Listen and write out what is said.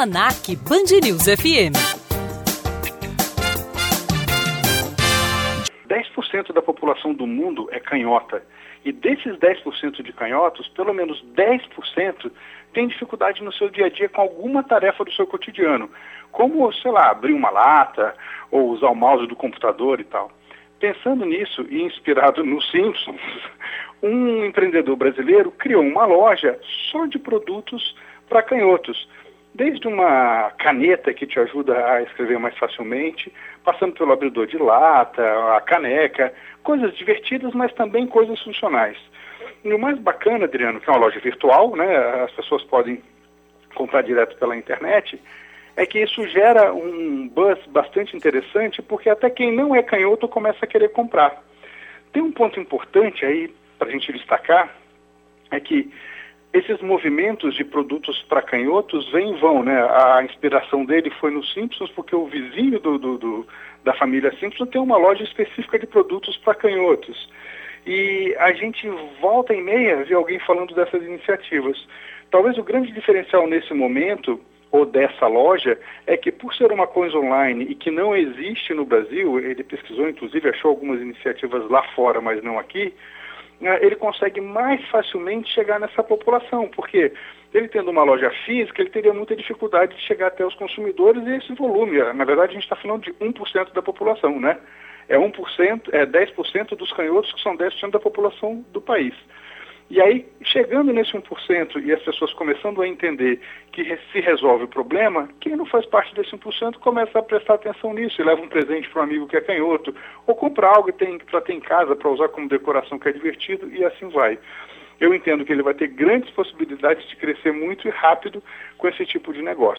Almanac Band News FM. 10% da população do mundo é canhota. E desses 10% de canhotos, pelo menos 10% tem dificuldade no seu dia a dia com alguma tarefa do seu cotidiano, como, sei lá, abrir uma lata ou usar o mouse do computador e tal. Pensando nisso e inspirado nos Simpsons, um empreendedor brasileiro criou uma loja só de produtos para canhotos. Desde uma caneta que te ajuda a escrever mais facilmente, passando pelo abridor de lata, a caneca, coisas divertidas, mas também coisas funcionais. E o mais bacana, Adriano, que é uma loja virtual, né, as pessoas podem comprar direto pela internet, é que isso gera um buzz bastante interessante, porque até quem não é canhoto começa a querer comprar. Tem um ponto importante aí para a gente destacar, é que esses movimentos de produtos para canhotos vêm e vão, né? A inspiração dele foi no Simpsons, porque o vizinho do, do, do da família Simpson tem uma loja específica de produtos para canhotos. E a gente volta e meia ver alguém falando dessas iniciativas. Talvez o grande diferencial nesse momento ou dessa loja é que por ser uma coisa online e que não existe no Brasil, ele pesquisou inclusive, achou algumas iniciativas lá fora, mas não aqui, ele consegue mais facilmente chegar nessa população, porque ele tendo uma loja física, ele teria muita dificuldade de chegar até os consumidores e esse volume. Na verdade, a gente está falando de 1% da população, né? É 1%, é 10% dos canhotos que são 10% da população do país. E aí, chegando nesse 1% e as pessoas começando a entender que se resolve o problema, quem não faz parte desse 1% começa a prestar atenção nisso e leva um presente para um amigo que é canhoto, ou compra algo para ter em casa, para usar como decoração que é divertido, e assim vai. Eu entendo que ele vai ter grandes possibilidades de crescer muito e rápido com esse tipo de negócio.